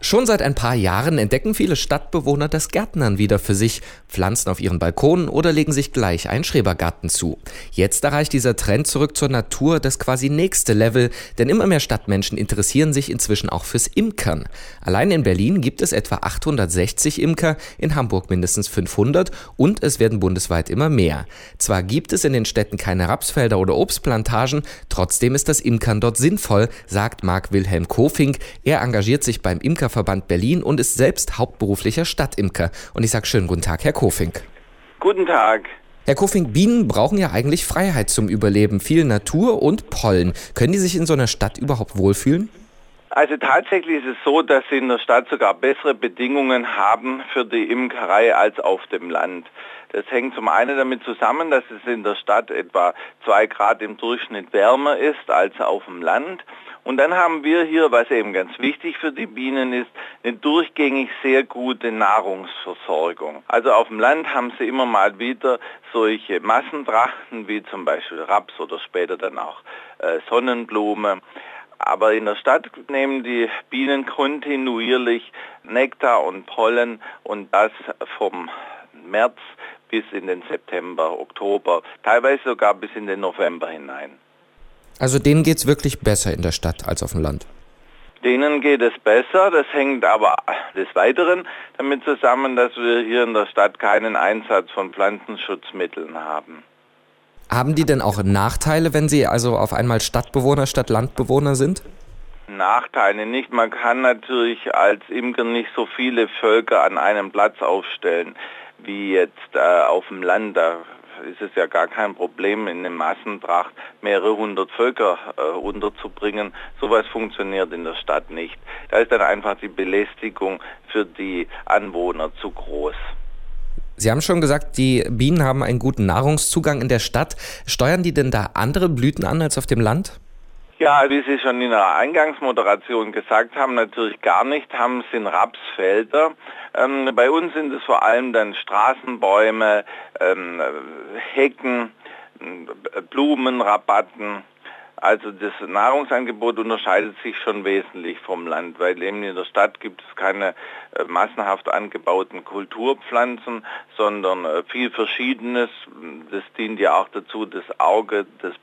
Schon seit ein paar Jahren entdecken viele Stadtbewohner das Gärtnern wieder für sich, pflanzen auf ihren Balkonen oder legen sich gleich einen Schrebergarten zu. Jetzt erreicht dieser Trend zurück zur Natur das quasi nächste Level, denn immer mehr Stadtmenschen interessieren sich inzwischen auch fürs Imkern. Allein in Berlin gibt es etwa 860 Imker, in Hamburg mindestens 500 und es werden bundesweit immer mehr. Zwar gibt es in den Städten keine Rapsfelder oder Obstplantagen, trotzdem ist das Imkern dort sinnvoll, sagt Marc Wilhelm Kofink. Er engagiert sich beim Imker Imkerverband Berlin und ist selbst hauptberuflicher Stadtimker. Und ich sage schönen guten Tag, Herr Kofink. Guten Tag. Herr Kofink, Bienen brauchen ja eigentlich Freiheit zum Überleben, viel Natur und Pollen. Können die sich in so einer Stadt überhaupt wohlfühlen? Also tatsächlich ist es so, dass sie in der Stadt sogar bessere Bedingungen haben für die Imkerei als auf dem Land. Das hängt zum einen damit zusammen, dass es in der Stadt etwa zwei Grad im Durchschnitt wärmer ist als auf dem Land. Und dann haben wir hier, was eben ganz wichtig für die Bienen ist, eine durchgängig sehr gute Nahrungsversorgung. Also auf dem Land haben sie immer mal wieder solche Massentrachten wie zum Beispiel Raps oder später dann auch äh, Sonnenblume. Aber in der Stadt nehmen die Bienen kontinuierlich Nektar und Pollen und das vom März bis in den September, Oktober, teilweise sogar bis in den November hinein. Also denen geht es wirklich besser in der Stadt als auf dem Land. Denen geht es besser, das hängt aber des Weiteren damit zusammen, dass wir hier in der Stadt keinen Einsatz von Pflanzenschutzmitteln haben. Haben die denn auch Nachteile, wenn sie also auf einmal Stadtbewohner statt Landbewohner sind? Nachteile nicht. Man kann natürlich als Imker nicht so viele Völker an einem Platz aufstellen wie jetzt äh, auf dem Land. Da ist es ja gar kein Problem, in eine Massentracht mehrere hundert Völker äh, unterzubringen. Sowas funktioniert in der Stadt nicht. Da ist dann einfach die Belästigung für die Anwohner zu groß. Sie haben schon gesagt, die Bienen haben einen guten Nahrungszugang in der Stadt. Steuern die denn da andere Blüten an als auf dem Land? Ja, wie Sie schon in der Eingangsmoderation gesagt haben, natürlich gar nicht, haben sind Rapsfelder. Ähm, bei uns sind es vor allem dann Straßenbäume, ähm, Hecken, Blumenrabatten, also das Nahrungsangebot unterscheidet sich schon wesentlich vom Land, weil eben in der Stadt gibt es keine äh, massenhaft angebauten Kulturpflanzen, sondern äh, viel Verschiedenes. Das dient ja auch dazu, das Auge des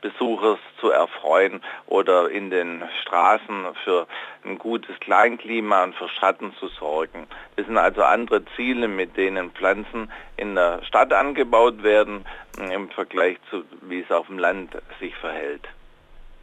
Parkbesuchers zu erfreuen oder in den Straßen für ein gutes Kleinklima und für Schatten zu sorgen. Das sind also andere Ziele, mit denen Pflanzen in der Stadt angebaut werden im Vergleich zu, wie es auf dem Land sich verhält.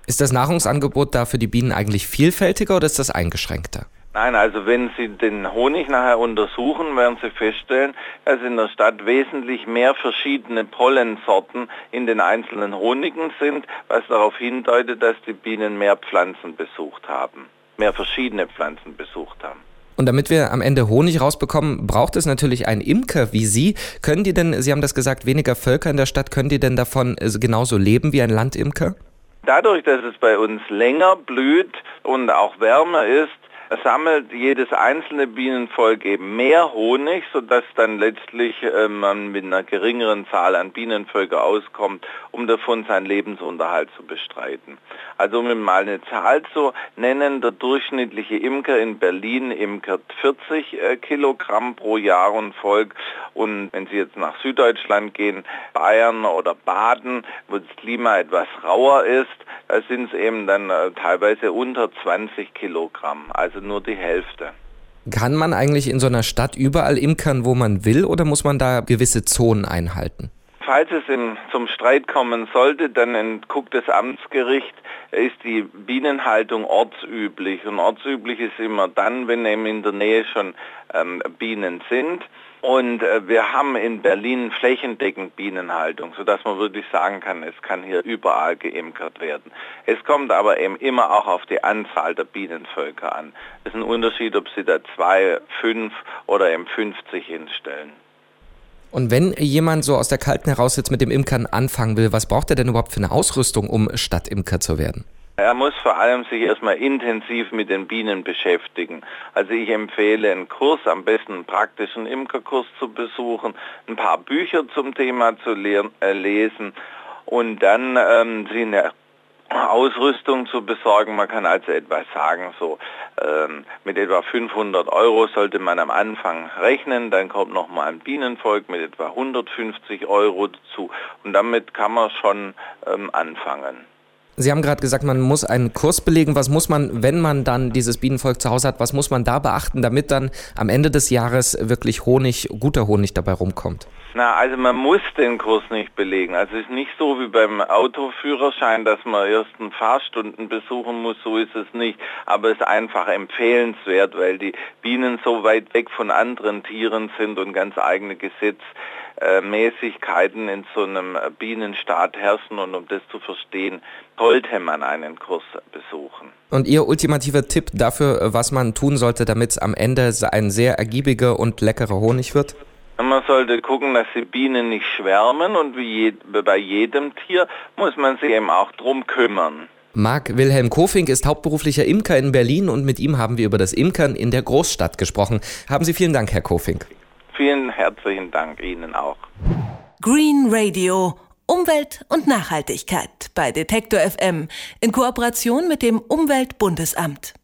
Ist das Nahrungsangebot da für die Bienen eigentlich vielfältiger oder ist das eingeschränkter? Nein, also wenn Sie den Honig nachher untersuchen, werden Sie feststellen, dass in der Stadt wesentlich mehr verschiedene Pollensorten in den einzelnen Honigen sind, was darauf hindeutet, dass die Bienen mehr Pflanzen besucht haben, mehr verschiedene Pflanzen besucht haben. Und damit wir am Ende Honig rausbekommen, braucht es natürlich einen Imker wie Sie. Können die denn, Sie haben das gesagt, weniger Völker in der Stadt, können die denn davon äh, genauso leben wie ein Landimker? Dadurch, dass es bei uns länger blüht und auch wärmer ist, sammelt jedes einzelne Bienenvolk eben mehr Honig, sodass dann letztlich äh, man mit einer geringeren Zahl an Bienenvölker auskommt, um davon seinen Lebensunterhalt zu bestreiten. Also um mal eine Zahl zu nennen, der durchschnittliche Imker in Berlin imkert 40 äh, Kilogramm pro Jahr und Volk und wenn Sie jetzt nach Süddeutschland gehen, Bayern oder Baden, wo das Klima etwas rauer ist, da sind es eben dann äh, teilweise unter 20 Kilogramm. Also also nur die Hälfte. Kann man eigentlich in so einer Stadt überall imkern, wo man will, oder muss man da gewisse Zonen einhalten? Falls es in, zum Streit kommen sollte, dann guckt das Amtsgericht, ist die Bienenhaltung ortsüblich. Und ortsüblich ist immer dann, wenn eben in der Nähe schon ähm, Bienen sind. Und äh, wir haben in Berlin flächendeckend Bienenhaltung, sodass man wirklich sagen kann, es kann hier überall geimkert werden. Es kommt aber eben immer auch auf die Anzahl der Bienenvölker an. Es ist ein Unterschied, ob Sie da zwei, fünf oder eben 50 hinstellen. Und wenn jemand so aus der Kalten heraus jetzt mit dem Imkern anfangen will, was braucht er denn überhaupt für eine Ausrüstung, um Stadtimker zu werden? Er muss vor allem sich erstmal intensiv mit den Bienen beschäftigen. Also ich empfehle einen Kurs, am besten einen praktischen Imkerkurs zu besuchen, ein paar Bücher zum Thema zu äh, lesen und dann ähm, sie eine Ausrüstung zu besorgen. Man kann also etwa sagen, so mit etwa 500 Euro sollte man am Anfang rechnen, dann kommt nochmal ein Bienenvolk mit etwa 150 Euro dazu und damit kann man schon ähm, anfangen. Sie haben gerade gesagt, man muss einen Kurs belegen. Was muss man, wenn man dann dieses Bienenvolk zu Hause hat, was muss man da beachten, damit dann am Ende des Jahres wirklich Honig, guter Honig dabei rumkommt? Na, also man muss den Kurs nicht belegen. Also es ist nicht so wie beim Autoführerschein, dass man erst ein Fahrstunden besuchen muss, so ist es nicht. Aber es ist einfach empfehlenswert, weil die Bienen so weit weg von anderen Tieren sind und ganz eigene Gesetze Mäßigkeiten in so einem Bienenstaat herrschen und um das zu verstehen, sollte man einen Kurs besuchen. Und Ihr ultimativer Tipp dafür, was man tun sollte, damit es am Ende ein sehr ergiebiger und leckerer Honig wird? Man sollte gucken, dass die Bienen nicht schwärmen und wie je, bei jedem Tier muss man sich eben auch drum kümmern. Marc Wilhelm Kofink ist hauptberuflicher Imker in Berlin und mit ihm haben wir über das Imkern in der Großstadt gesprochen. Haben Sie vielen Dank, Herr Kofink. Vielen herzlichen Dank Ihnen auch. Green Radio. Umwelt und Nachhaltigkeit bei Detektor FM in Kooperation mit dem Umweltbundesamt.